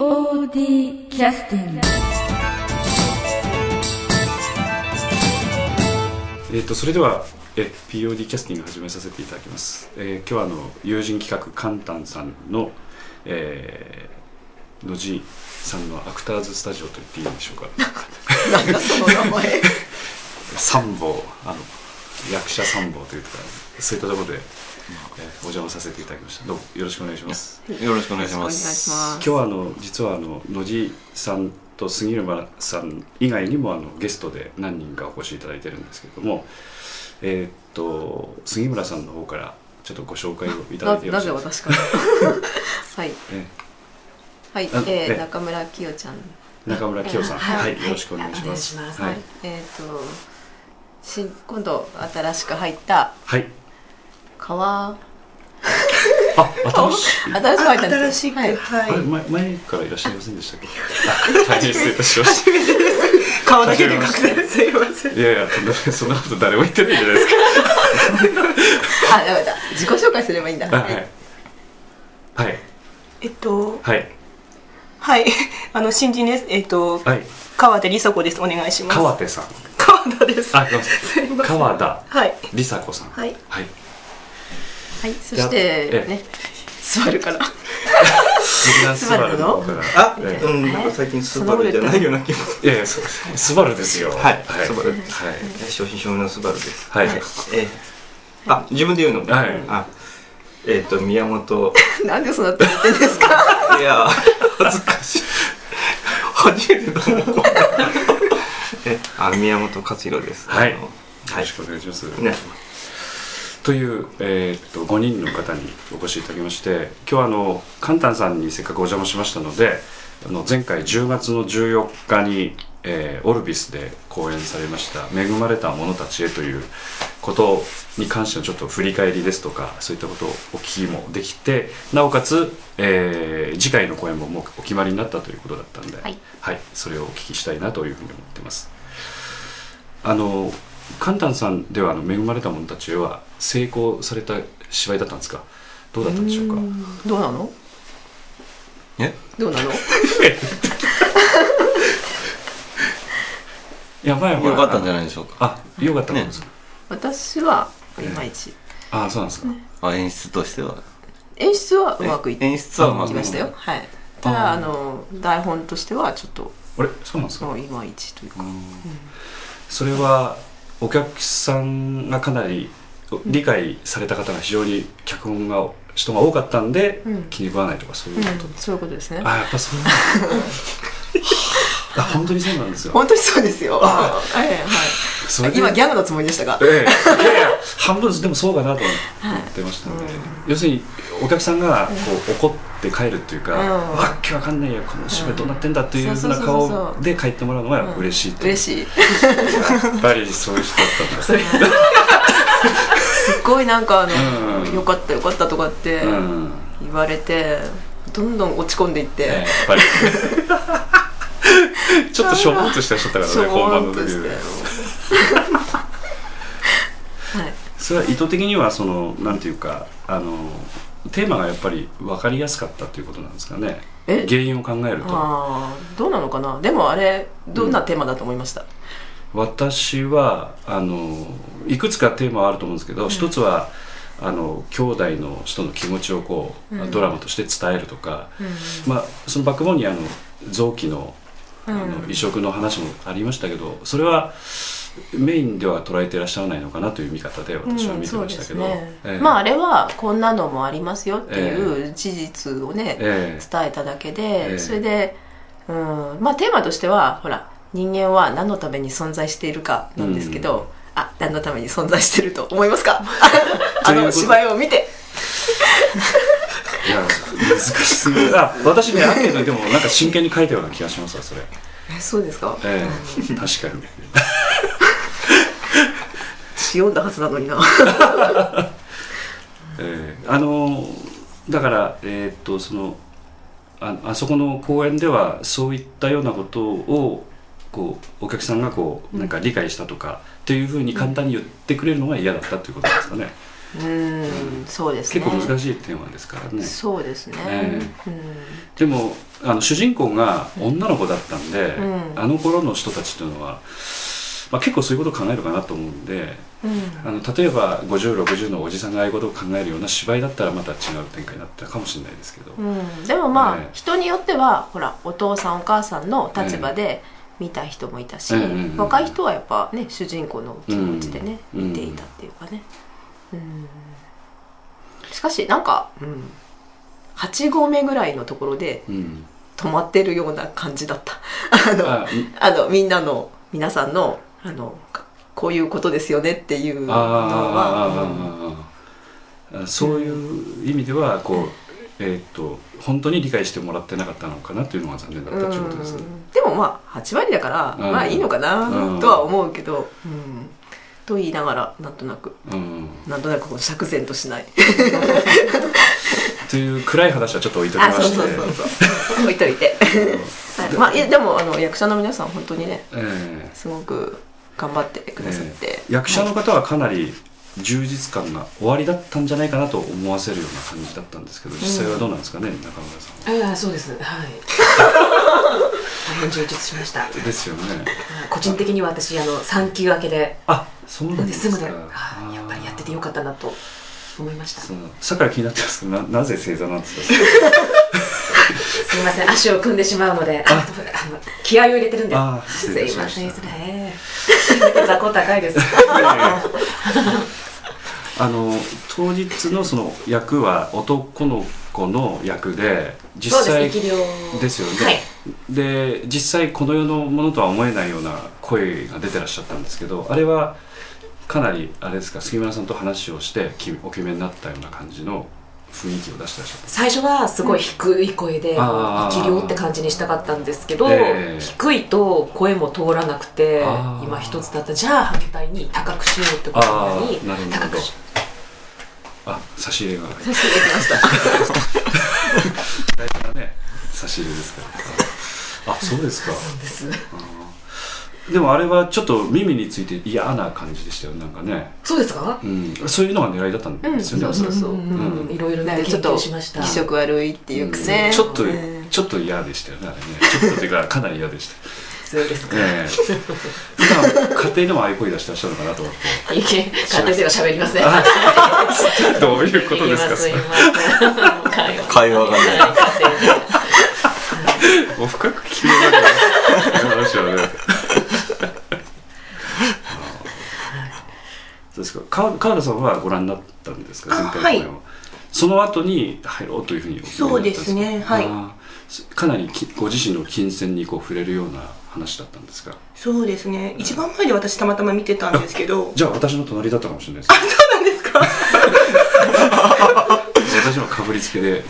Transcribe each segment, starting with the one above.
POD キャスティングえー、とそれではえ POD キャスティング始めさせていただきます、えー今日はあの友人企画カンタンさんの、えー、野地さんのアクターズスタジオと言っていいんでしょうか。なんだその名前。参謀あの役者参謀というかそういったところで、えーお邪魔させていただきました。どうもよろしくお願いします。よろしくお願いします。今日はあの実はあの野地さんと杉沼さん以外にもあのゲストで何人かお越しいただいてるんですけれどもえーっと杉村さんの方からちょっとご紹介をいただてよろしいですか私から？はい。えはい、あええー、中村きよちゃん。中村清さん、ははいい、よろしくお願いします。お願い。しますはい、えっ、と新今度新しく入ったはい、川あ、新しい。新しく入ったんです新しく、はいはい。前、前からいらっしゃいませんでしたっけ？あ大変失礼いたしまし顔だけで確認すいません。た。いやいや、そんなこと誰も言ってないじゃないですか。あダメだ自己紹介すればいいんだあはい。はい、えっと、はい、はい。あの、新人です。えっと、はい、川田梨紗子です。お願いします。川手さん。川田です。あ、すいません川田はい。梨紗子さん。はい。はい。はいそしてええね座るからスバルの？あ、ええうん、なんか最近スバルじゃないような気も。いやいや、そうスバルですよ。はいはい、スバルはい。のスバルです。はい。えーあ、自分で言うの？はいあ、えっと宮本。なんでそんなって言ってんですか？いや、恥ずかしい。初めてだもん。え、あ、宮本勝弘です。はいよろしくお願いします。ね。とという、えーっと5人の方にお越しいただきまして今日はあのカンタンさんにせっかくお邪魔しましたのであの前回10月の14日に、えーオルビスで公演されました「恵まれた者たちへ」ということに関してのちょっと振り返りですとかそういったことをお聞きもできてなおかつ、えー次回の公演ももうお決まりになったということだったんで、はいそれをお聞きしたいなというふうに思ってます。あのカンタンさんではあの恵まれた者たちへは成功された芝居だったんですか？どうだったんでしょうか？どうなの？え？どうなの？いや前はよかったんじゃないでしょうか。あよかった。んです、私はいまいち。あそうなんですか、あ、演出としては。演出はうまくい演出はうまくきましたよ。はい。ただあの台本としてはちょっとあれそうなんですか、いまいちというか。それはお客さんがかなり理解された方が非常に脚本が人が多かったんで、うん。気に食わないとかそういうこと、うん。そういうことですね。あやっぱそう。あ本当にそうなんですよ。本当にそうですよ。はいはい。それで今ギャグのつもりでしたがええ、いやいや半分でもそうかなと思ってましたので、要するにお客さんがこう怒って帰るっていうか、うん。わっけわかんないよこの芝居どうなってんだっていうふうな顔で帰ってもらうのが嬉しいう嬉しい。やっぱりそういう人だったんだ。そ れすっごいなんかあの、うん。よかったよかったとかってうん。言われてどんどん落ち込んでいって、ええやっぱり。ちょっとしょぼっとしてらっしゃったからね本番の時。で はい。それは意図的にはそのなんていうかあのテーマがやっぱり分かりやすかったということなんですかね。え？原因を考えると。どうなのかな。でもあれどんなテーマだと思いました、私はあのいくつかテーマはあると思うんですけど、一つはあの兄弟の人の気持ちをこう、うん。ドラマとして伝えるとか、うん。まあ、そのバックボーンにあの臓器のあのうん移植の話もありましたけどそれはメインでは捉えていらっしゃらないのかなという見方で私は見てましたけど、うんね。ええ。まああれはこんなのもありますよっていう事実をね、ええ。伝えただけで、ええ。それで、うん、まあテーマとしてはほら人間は何のために存在しているかなんですけど、あ何のために存在していると思いますか？あの芝居を見て。いや難しすぎる。あ私ねアンケートにでもなんか真剣に書いたような気がしますわそれ、えそうですか、ええ確かに。私読んだはずなのにな。えーあのだからえーっとそのああそこの公演ではそういったようなことをこうお客さんがこうなんか理解したとかっていうふうに簡単に言ってくれるのが嫌だったっていうことですかね、うんそうですね。結構難しいテーマですからね。そうですね、えうん。でもあの主人公が女の子だったんで、うん。あの頃の人たちっていうのは、まあ、結構そういうことを考えるかなと思うんでうん。あの例えば5060のおじさんがああいうことを考えるような芝居だったらまた違う展開になったかもしれないですけど、うん、でもまあ、ええ。人によってはほらお父さんお母さんの立場で見た人もいたし、若い人はやっぱね主人公の気持ちでね、うん見ていたっていうかね、うん、しかしなんか、うん、8合目ぐらいのところでうん、止まってるような感じだった。あのああのみんなの皆さんのあのこういうことですよねっていうのは、そういう意味ではこう、えーっと本当に理解してもらってなかったのかなというのが残念だったということですね。うん。でもまあ8割だから、うん。まあいいのかなうん。とは思うけど、うん。と言いながらなんとなく。うん、なんとなくこう釈然としない。という暗い話はちょっと置いときまあそうしてそうそうそう。置いといて、はい、まあいやでもあの役者の皆さん本当にねえすごく頑張ってくださって、え。役者の方はかなり充実感が終わりだったんじゃないかなと思わせるような感じだったんですけど実際はどうなんですかね、中村さん。ああそうです。はい。大変充実しました。ですよね。個人的には私あの産休明けであそうなんですか。で、やっぱりやっててよかったなと思いました。さから気になってますけどななぜ正座なんですか？みません。足を組んでしまうのでああの気合を入れてるんで。すあ失すいません。失礼雑魚高いですあの当日のその役は男の子の役で実際ですよね、はい。で実際この世のものとは思えないような声が出てらっしゃったんですけどあれはかなりあれですか杉村さんと話をしてきお決めになったような感じの雰囲気を出してらっしゃった最初はすごい低い声で生き量って感じにしたかったん。ですけど、ええ。低いと声も通らなくて今一つだったじゃあ反対に高くしようってことになり高くしあ差し入れが。差し入れてました。大事なね差し入れですから。あそうですか。ですでもあれはちょっと耳について嫌な感じでしたよなんかね、そうですか？うん、そういうのが狙いだったんですよね、うんそうそうそう。うん。うんいろいろねちょっと究しました。気色悪いっていうかね、ちょっと、ねちょっと嫌でしたよねあれね。ちょっとというかかなり嫌でした。そうですか、ええ。普段家庭でもああいう声出してらっしゃるのかなと思って。家庭では喋りません。どういうことですか会話会話がね もう深く聞話はねそうですか？川川田さんはご覧になったんですか？あ前回公演は、はいその後に入ろうというふうにそうですね。はい。かなりきご自身の金銭にこう触れるような話だったんですか？そうですね。一番前で私たまたま見てたんですけど。じゃあ私の隣だったかもしれないです。そうなんですか？私もかぶりつきで。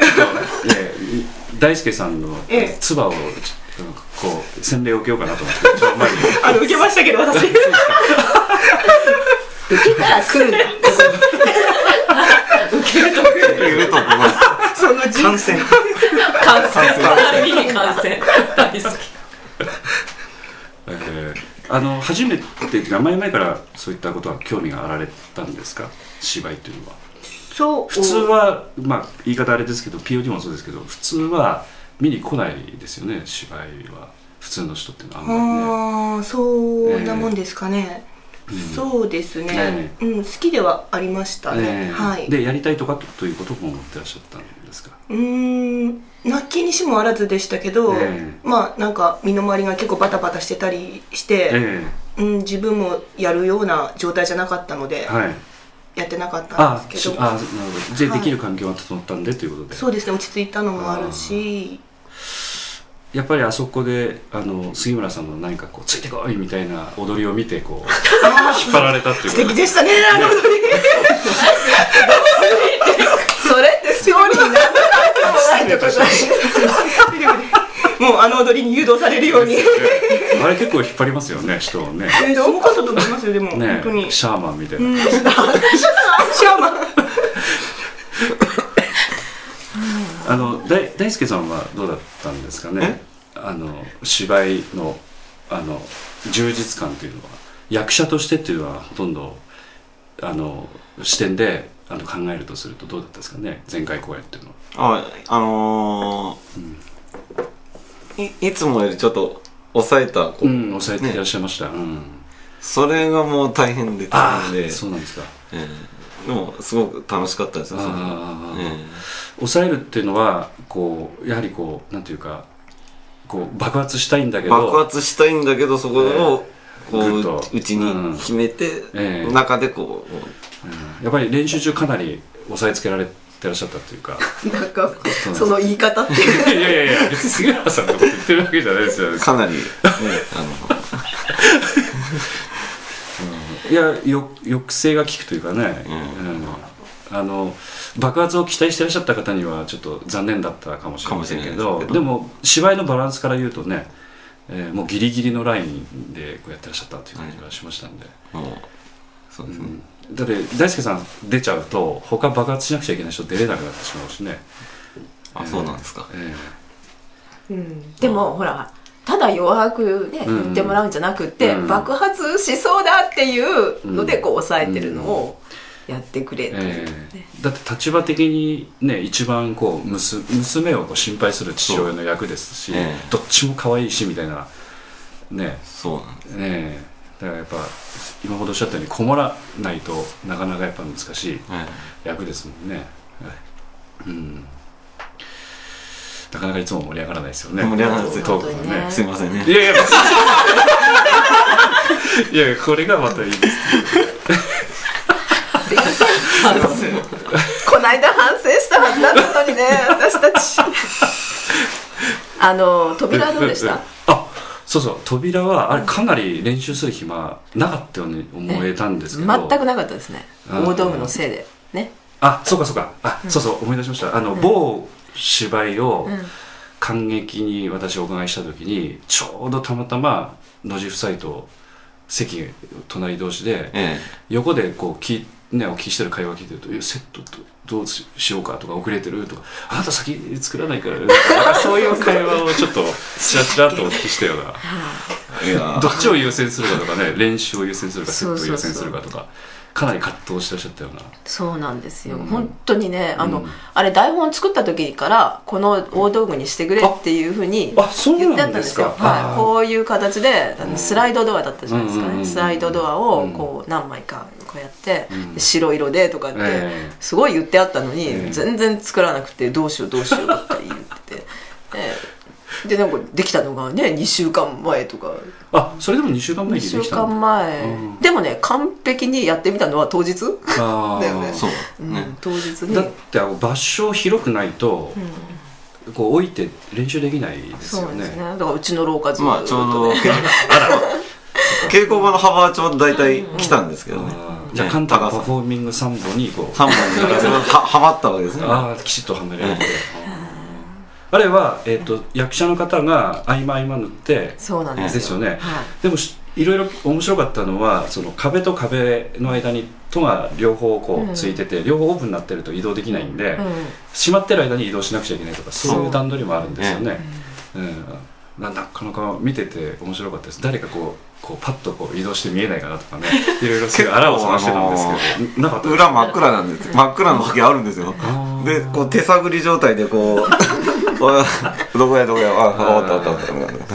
大輔さんのええ。唾をこう洗礼を受けようかなと思って あの受けましたけど私 受けたら来るんだ言うとこがその人感染感染耳に感染大好きえーあの初めてっていうか前々からそういったことは興味があられたんですか？芝居というのは。そう。普通はまあ言い方あれですけど POD もそうですけど普通は見に来ないですよね芝居は。普通の人っていうのはあんまりね。ああそうなもんですかね、うんそうですね、えうん好きではありましたね、えーはい。でやりたいとかとということも思ってらっしゃったんですか？うーんなきにしもあらずでしたけど、え。まあなんか身の回りが結構バタバタしてたりして、えうん、自分もやるような状態じゃなかったので、えはい。やってなかったんあですけど。しあなるほど。で、はい。できる環境が整ったんでということで。そうですね落ち着いたのもあるしやっぱりあそこであの杉村さんの何かこうついてこいみたいな踊りを見てこう 引っ張られたっていう。素こと敵でしたねあの踊り。それってストーリーにな。失礼いたしましもうあの踊りに誘導されるように。たあれ結構引っ張りますよね人をね。えすごかったと思いますよでも、ね本当に。シャーマンみたいな、うんシャーマン あの大大輔さんはどうだったんですかね？あの芝居のあの充実感というのは。役者としてっていうのはほとんどあの視点であの考えるとするとどうだったですかね？前回公演っていうのは。ああのーいいつもよりちょっと抑えたこう、うん抑えていらっしゃいました、うん。それがもう大変で大あ変であそうなんですかええでもすごく楽しかったですよそれあはーえ抑えるっていうのはこうやはりこうなんていうかこう爆発したいんだえけど爆発したいんだけどそこをこううちに秘めて、ええ。中でこううん。やっぱり練習中かなり押さえつけられてらっしゃったっていうか。なんかその言い方っていう。いやいやいや別に杉原さんのこと言ってるわけじゃないですよかなり、ね、あの。いやよ抑制が効くというかね、うんあの爆発を期待してらっしゃった方にはちょっと残念だったかもしれませんけどですけど。でも芝居のバランスから言うとね、えーもうギリギリのラインでこうやってらっしゃったっていう感じがしましたんで、もうそうですね、だって大輔さん出ちゃうと他爆発しなくちゃいけない人出れなくなってしまうしね、あそうなんですか、えうん。でもほらただ弱くねうん。言ってもらうんじゃなくて、うん。爆発しそうだっていうのでこう抑えてるのをやってくれいうえ。ね、ーだって立場的にね一番こう娘娘をこう心配する父親の役ですし、ええ。どっちも可愛いしみたいなね。そうなんです。ねえ。だからやっぱ今ほどおっしゃったようにこもらないとなかなかやっぱ難しいはい役ですもんね、はい。うん。なかなかいつも盛り上がらないですよね。盛り上がらないですよトークがねすいませんね。いやいや いやこれがまたいいですすいませんあのこないだ反省したはずだったのにね私たち。あの扉どうでした？あそうそう。扉はあれかなり練習する暇なかったように思えたんですけど。全くなかったですね。大道具のせいで。ね。あそうかそうか。あ、そうそう。思い出しました。あの、某芝居をうん。感激に私お伺いした時にちょうどたまたま野地夫妻と席隣同士でえ。横でこう聞いね、お聞きしてる会話聞いてると「いやセットどどうしようか」とか「遅れてる?」とか「あなた先作らないから」なんかそういう会話をちょっとちらちらっとお聞きしたような。えいや。どっちを優先するかとかね練習を優先するかセットを優先するかとかかなり葛藤してらっしゃったような。そうなんですよ、うん。本当にねあの、うん。あれ台本作った時からこの大道具にしてくれっていうふうにあそう言ってあったんですすよ、はい、こういう形でスライドドアだったじゃないですかね、うんうんうんスライドドアをうんこう何枚かこうやって、うん。で白色でとかって、ええ。すごい言ってあったのに、ええ。全然作らなくてどうしようどうしようばっかり言って。て、ええ。でなんかできたのがね2週間前とか。あそれでも2週間前2にでき週たんだ間前、うん。でもね完璧にやってみたのは当日、だよね。そう。うんね、当日に。だってあの場所広くないと、うん。こう置いて練習できないですよね。そうなんですね。だからうちの廊下ずっと、ね。まあちょうど稽古場の幅はちょうど大体来たんですけどね。あーじゃあね簡単な高さパフォーミング3本にこう3本に ははまったわけですね。ああきちっとはめられて、あれは、えー、と役者の方が合間合間塗ってそうなんですよ。ですよね。はい。でもしいろいろ面白かったのはその壁と壁の間に戸が両方こうん。うついてて、両方オープンになってると移動できないんで、うん。閉まってる間に移動しなくちゃいけないとかそういう段取りもあるんですよね、うん。ななかなか見てて面白かったです。誰かこうこうパッとこう移動して見えないかなとかね。いろいろすごいあらを探してたんですけど、なかった裏真っ暗なんです真っ暗の時あるんですよ。でこう手探り状態でこう どこやどこやあああったあったあった。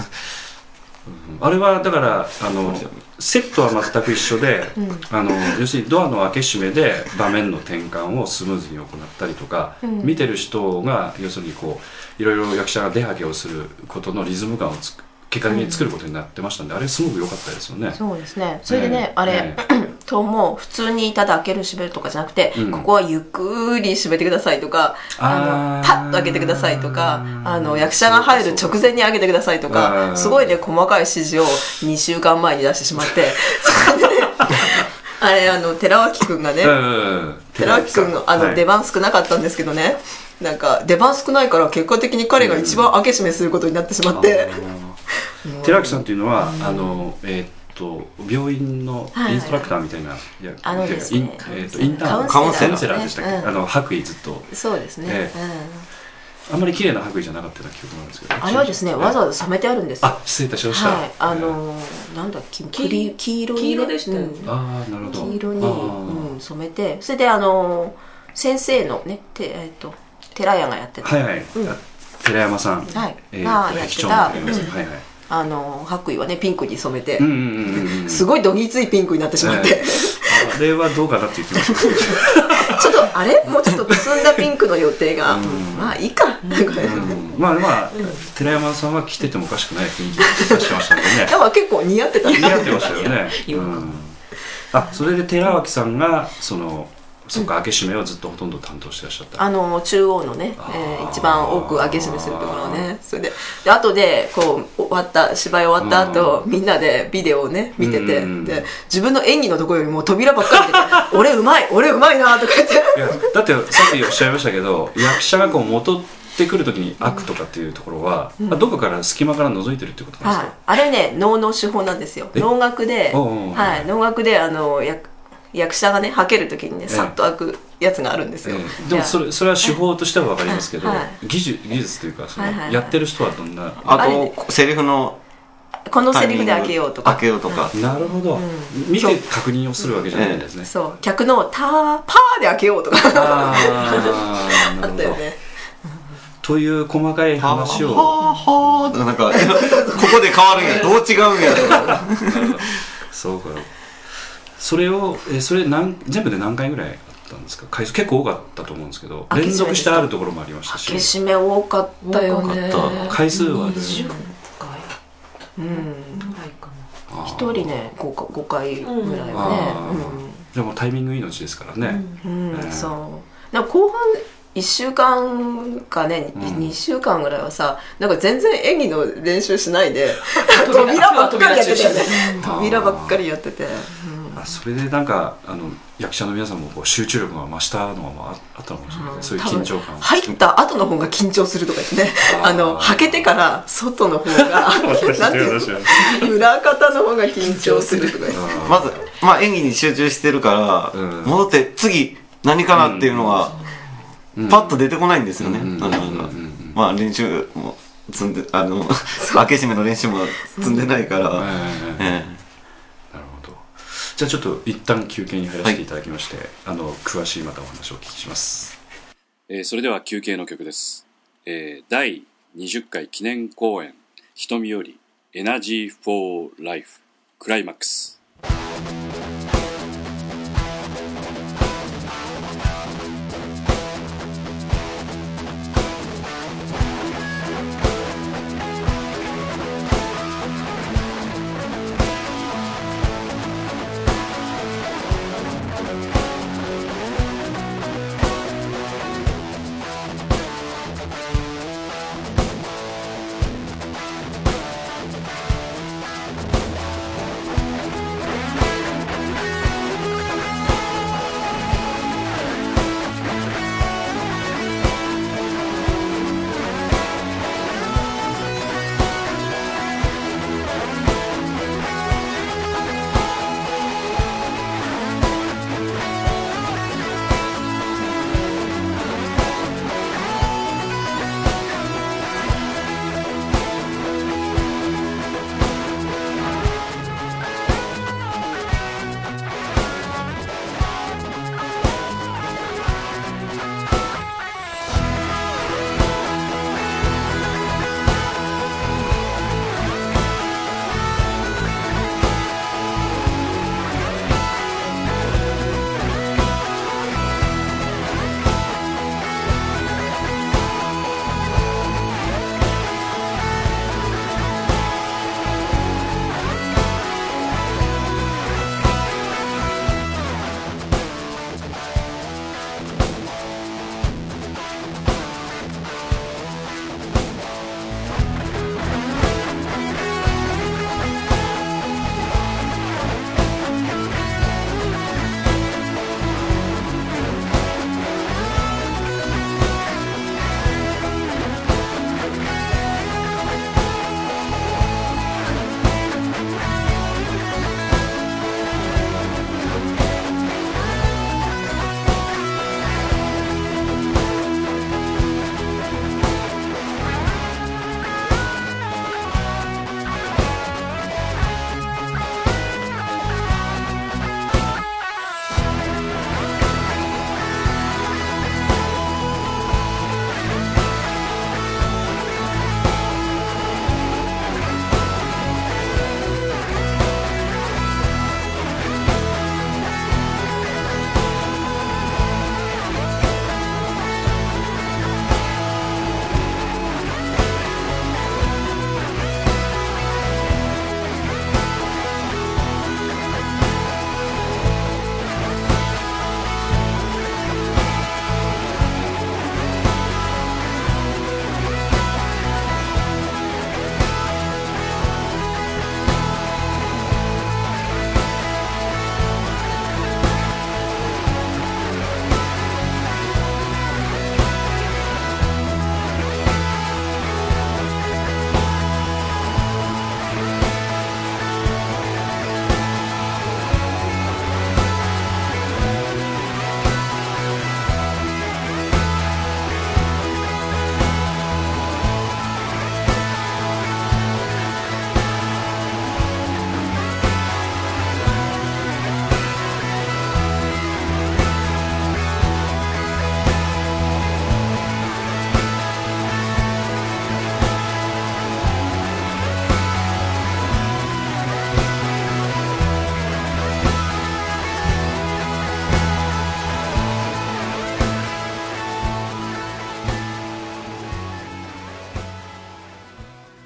あれはだからあのセットは全く一緒で、あの要するにドアの開け閉めで場面の転換をスムーズに行ったりとか、うん。見てる人が要するにこういろいろ役者が出はけをすることのリズム感をつく結果的に作ることになってましたんで、あれすごく良かったですよね。そうですね。それでね、ね。あれ、ねとも普通にただ開ける閉めるとかじゃなくて、うん。ここはゆっくり閉めてくださいとかあのパッと開けてくださいとかあの役者が入る直前に開けてくださいとあかーすごいね細かい指示を2週間前に出してしまって。あれあの寺脇君がね、うん。寺脇君のあの、はい。出番少なかったんですけどね。なんか出番少ないから結果的に彼が一番開け閉めすることになってしまって、寺脇さんというのは、あのえーっと病院のインストラクターみたいな、いやあのですね。インえーっとインターンカウンセラー。カウンセラーでしたっけ、うん。あの白衣ずっと。そうですね、ええ。うん。あんまり綺麗な白衣じゃなかったような記憶なんですけどあれはですね、わざわざ冷めてあるんです。よ。あ失礼いたしました。はい、あのーなんだっけ、黄黄色にね。黄色でしたよね。うん。ああなるほど。黄色に、うん、染めて、それであのー先生のね、てえっ、と寺屋がやってた、はいはい、うん。寺山さん、はい。えーまあやってたはいはいあの白衣はねピンクに染めて、うんうんうんうんすごいどぎついピンクになってしまって、え あれはどうかなって言ってました。ちょっとあれ？もうちょっとくすんだピンクの予定が、まあいいか、うん。まあまあ、寺山さんは着ててもおかしくない雰囲気出してましたんでね。でも結構似合ってた。似合ってましたよね、うん、あそれで寺脇さんがそのそっか開け閉めをずっとほとんど担当してらっしゃった。あの中央のね、えー一番多く開け閉めするところをねそれでで後でこう終わった芝居終わった後、みんなでビデオをね見てて、うん。で自分の演技のところよりも扉ばっかり見てて「俺うまい俺うまいな」とか言って。いやだってさっきおっしゃいましたけど役者がこう戻ってくるときに開くとかっていうところは、あどこから隙間から覗いてるってことなんはいですか、、あれね能の手法なんですよ。え？能楽で、はい、能楽であの役役者がねはける時にねえさっと開くやつがあるんですよ、ええ。でもそれそれは手法としては分かりますけど、はい。技術技術というかその、はいはいはい。やってる人はどんな？あとセリフのこのセリフで開けようとか。開けようとか、なるほど、見て確認をするわけじゃないんですね、そう。客の「ターパー」で開けようとか。ああなあるほど。ったよね。という細かいは話を。ははとかなんかここで変わるんや。どう違うんやとか。そうかそれをえそれ何全部で何回ぐらいあったんですか？回数結構多かったと思うんですけど連続してあるところもありました開けし閉め多かったよね。多かっ回数は20回。うん。ぐらいかな一人ね 5, か5回ぐらいはあねーでもタイミング命ですからね、うん、うんええそう。でも後半1週間かね、うん。2週間ぐらいはさなんか全然演技の練習しないで 扉ばっかりやってたよね。扉ばっかりやってて、あそれでなんかあの役者の皆さんもこう集中力が増したのがああったのかもしれない、そういう緊張感入った後の方が緊張するとか言ってね。あのはけてから外の方が 裏方の方が緊張するとかまず、まあ、演技に集中してるから、うん。戻って次何かなっていうのが、パッと出てこないんですよね、まあ練習も積んであの開け閉めの練習も積んでないから、ええじゃあちょっと一旦休憩に入らせていただきまして、あの詳しいまたお話をお聞きします、えーそれでは休憩の曲です、えー第20回記念公演「瞳よりエナジー・フォー・ライフ」クライマックス「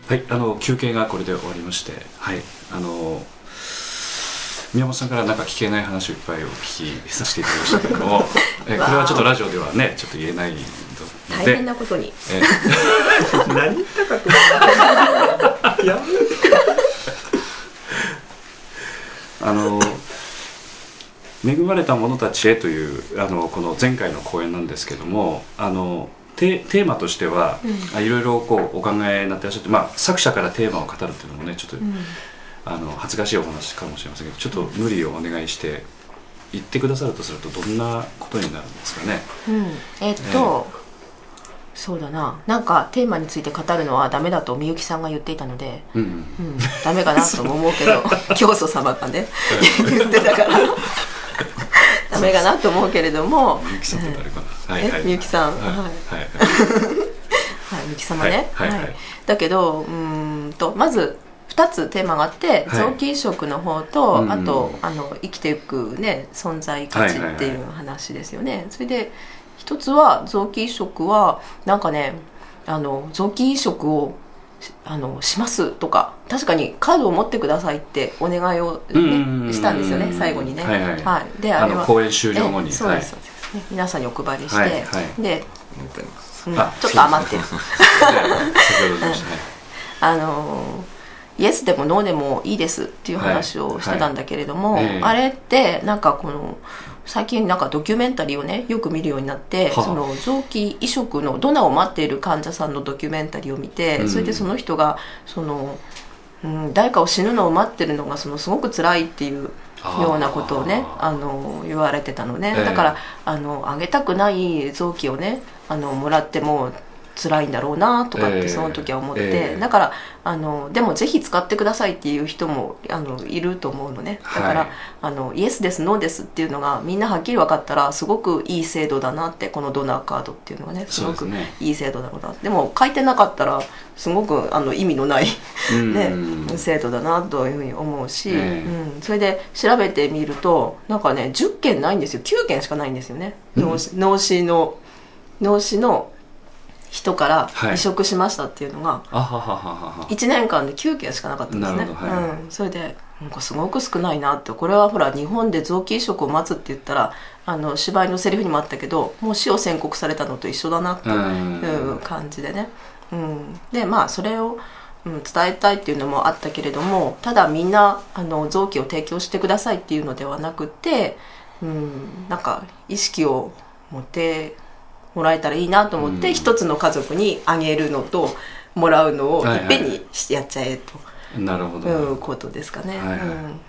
はい、あの休憩がこれで終わりまして、はい、あの宮本さんからなんか聞けない話をいっぱいお聞きさせていただきましたけども、えこれはちょっとラジオではね、ちょっと言えないので、大変なことに。え何言ったかとや あの恵まれた者たちへというあのこの前回の講演なんですけどもあのテテーマとしては、あいろいろこうお考えになってらっしゃって、まあ、作者からテーマを語るっていうのもねちょっと、あの恥ずかしいお話かもしれませんけどちょっと無理をお願いして言ってくださるとするとどんなことになるんですかね。うん。えっと、そうだな。なんかテーマについて語るのはダメだとみゆきさんが言っていたので、うんうん。うん、ダメかなとも思うけど 教祖様がね言ってたからダメかなと思うけれども。みゆきさんって誰かな、はみゆきさん？はい。はい。み ゆき様ね、はいだけどうーんとまず2つテーマがあって、はい。臓器移植の方と、うん。あとあの生きていくね存在価値っていう話ですよね、それで一つは臓器移植はなんかねあの臓器移植をしあのしますとか確かにカードを持ってくださいってお願いを、ね、したんですよね最後にね。はいはい。であれは。公演終了後に。えそうです、はい。ね。皆さんにお配りして、はいはい。で、うんあちょっと余ってあのイエスでもノーでもいいですっていう話をしてたんだけれども、はい。はい。ええ。あれってなんかこの最近なんかドキュメンタリーをねよく見るようになって、はあ。その臓器移植のドナーを待っている患者さんのドキュメンタリーを見て、うん。それでその人がその、うん、誰かを死ぬのを待ってるのがそのすごく辛いっていうようなことをねあの言われてたのね、ええ。だからあのあげたくない臓器をねあのもらっても辛いんだろうなとかっええ。てその時は思って、ええ。だからあのでもぜひ使ってくださいっていう人もあのいると思うのね。だから、はいあのイエスですノーですっていうのがみんなはっきり分かったらすごくいい制度だなってこのドナーカードっていうのはねすごくいい制度だろうな。でも書いてなかったらすごくあの意味のないうん。ね、制度だなというふうに思うし、えうん、それで調べてみるとなんかね10件ないんですよ。9件しかないんですよね、脳死脳死の脳死の人からはい。移植しましたっていうのがあははははは。1年間で9件しかなかったんですね。はい。うん、それでなんかすごく少ないなって。これはほら日本で臓器移植を待つって言ったらあの芝居のセリフにもあったけどもう死を宣告されたのと一緒だなっていう感じでね、うん、でまあそれを、うん、伝えたいっていうのもあったけれどもただみんなあの臓器を提供してくださいっていうのではなくて、うん、なんか意識を持ってもらえたらいいなと思って、うん。一つの家族にあげるのともらうのをはいっぺんにしてやっちゃえと。なるほど、いうことですかね。はいはい。うん。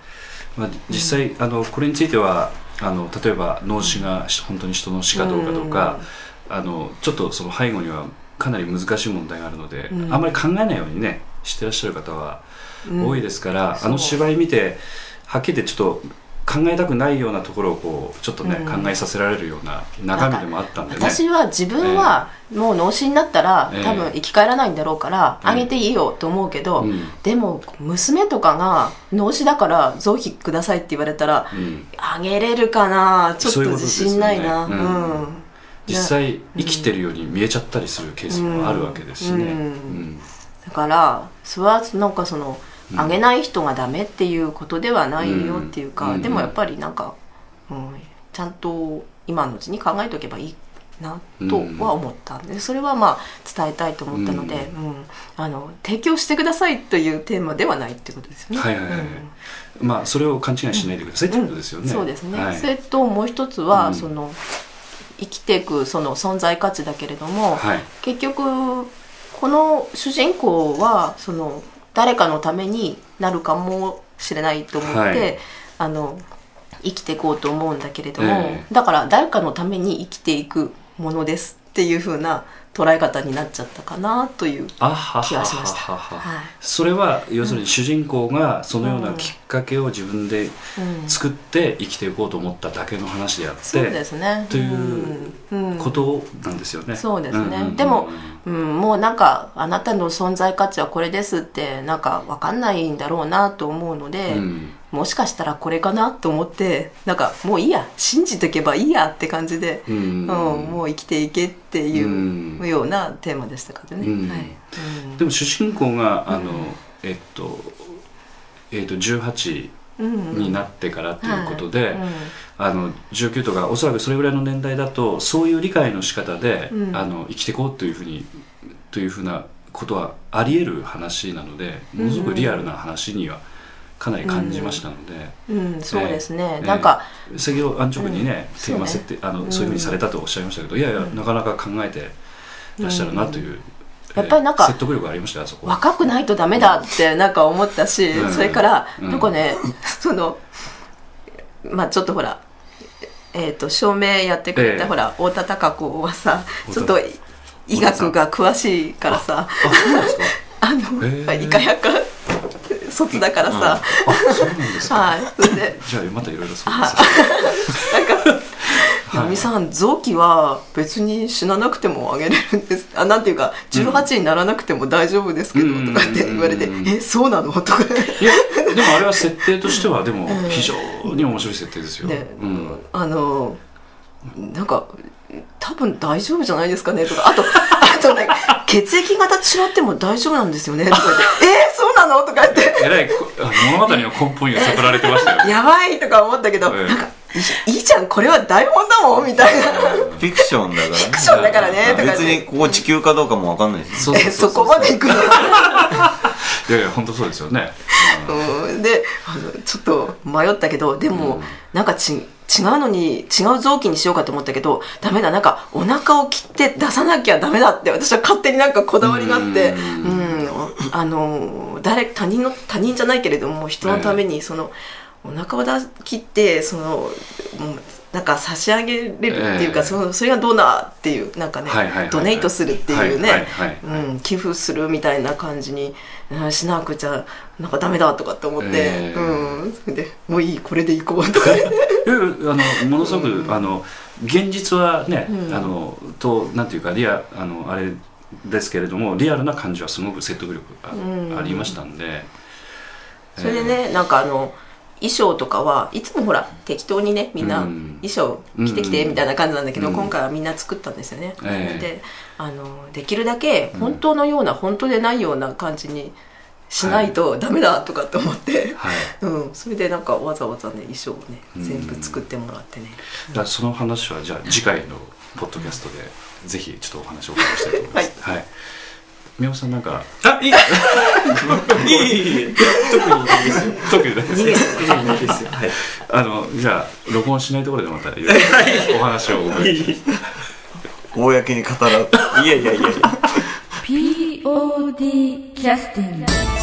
まあ、実際、あのこれについてはあの例えば脳死がし本当に人の死かどうかとか、あのちょっとその背後にはかなり難しい問題があるので、うん。あんまり考えないようにねしてらっしゃる方はうん。多いですから、そう。あの芝居見てはっきり言ってちょっと考えたくないようなところをこうちょっとね、うん。考えさせられるような中身でもあったんでね。私は自分はもう脳死になったら、ええ。多分生き返らないんだろうから、ええあげていいよと思うけど、うん。でも娘とかが脳死だから臓器くださいって言われたら、うん。あげれるかな？ちょっと自信ないな。うん。うん。実際生きてるように見えちゃったりするケースもあるわけですしね。だからそれはなんかその、うんあげない人がダメっていうことではないよっていうか、うん。でもやっぱりなんか、うん、ちゃんと今のうちに考えておけばいいなとは思ったんでそれはまあ伝えたいと思ったので、うん。あの提供してくださいというテーマではないってことですよね。はいはいはい、うん。まあそれを勘違いしないでくださいってことですよね。そうですね、はい。それともう一つは、うん。その生きていくその存在価値だけれども、はい。結局この主人公はその誰かのためになるかもしれないと思って、はい。あの生きていこうと思うんだけれども、えだから誰かのために生きていくものですっていう風な捉え方になっちゃったかなという気がしました。ははははい。それは要するに主人公がそのようなきっかけを自分でうん。作って生きていこうと思っただけの話であって、そうですね。ということなんですよね。そうですね、でも、うん、もうなんかあなたの存在価値はこれですってなんか分かんないんだろうなと思うので、うんもしかしたらこれかなと思ってなんかもういいや信じとけばいいやって感じで、ううんんもう生きていけっていうようなテーマでしたからね、うん。はい。うん。でも主人公があの、えっとえっと18うん。になってからということで、あの19とかおそらくそれぐらいの年代だとそういう理解の仕方で、うん。あの生きていこうというふうにというふうなことはあり得る話なのでものすごくリアルな話にはかなり感じましたので、うん、そうですね、ええ。なんか、先ほど安直にね、うん。テーマ設定あの、うん。そういうふうにされたとおっしゃいましたけどいやいやなかなか考えてらっしゃるなという、やっぱりなんかえー説得力がありましたそこは。若くないとダメだってなんか思ったし、うん。それからうん。なんかね、そのまあちょっとほらえっ、と照明やってくれた、ええ。ほら太田孝子はさちょっと医学が詳しいからさ あの、へえ。医科百科卒だからさ、あそうなんですか。はい。それで。じゃあまたいろいろそうはです。なんかはい。ナミさん臓器は別に死ななくてもあげれるんです。あなんていうか18にならなくても大丈夫ですけど、うんとかって言われて「うん。えそうなの?」とか。いやでもあれは設定としてはでも非常に面白い設定ですよ、ね、うん、あのなんか多分大丈夫じゃないですかねとか。あとあとね血液型違っても大丈夫なんですよね。とか言って「えー、そうなの?」とか言って。えらいこあの物語の根本には悟られてましたよ「やばい!」とか思ったけど、ええ。なんかいいいじゃんこれは台本だもんみたいな。フィクションだからね。フィクションだからねとか別にここ地球かどうかもわかんないですそうえそこまでいくの？いやいや本当そうですよね、うん。であのちょっと迷ったけどでも、うん。なんかち違うのに違う臓器にしようかと思ったけどダメだ。なんかお腹を切って出さなきゃダメだって私は勝手になんかこだわりがあってううん。んあの誰他人の他人じゃないけれども人のためにその、お腹を出切ってそのなんか差し上げれるっていうか、ええ。そのそれがどうなっていうなんかね、はいはいはいはい。ドネイトするっていうね、はいはいはい。うん、寄付するみたいな感じにうんしなくちゃなんかダメだとかって思って、ええ。うん、それでもういいこれでいこうとか。あのものすごく、あの現実はね、うん。あのとなんていうかリアあのあれですけれどもリアルな感じはすごく説得力がうん。ありましたんで、それでね、なんかあの衣装とかはいつもほら適当にねみんなうん。衣装着てきてうん。みたいな感じなんだけど、うん。今回はみんな作ったんですよね、ええ。であのできるだけ本当のような、本当でないような感じにしないとダメだとかって思って、はい、うん、それでなんかわざわざね衣装をね全部作ってもらってね、だ、その話はじゃあ次回のポッドキャストでぜひちょっとお話をお伺いしたいと思います。はい、はい。宮本さんなんかあ いい。いいいい。特にないですよ。特にないですよ。はい、あのじゃあ録音しないところでまたお話をお伺いし公に語らう。いやいやいやいや。POD キャスティング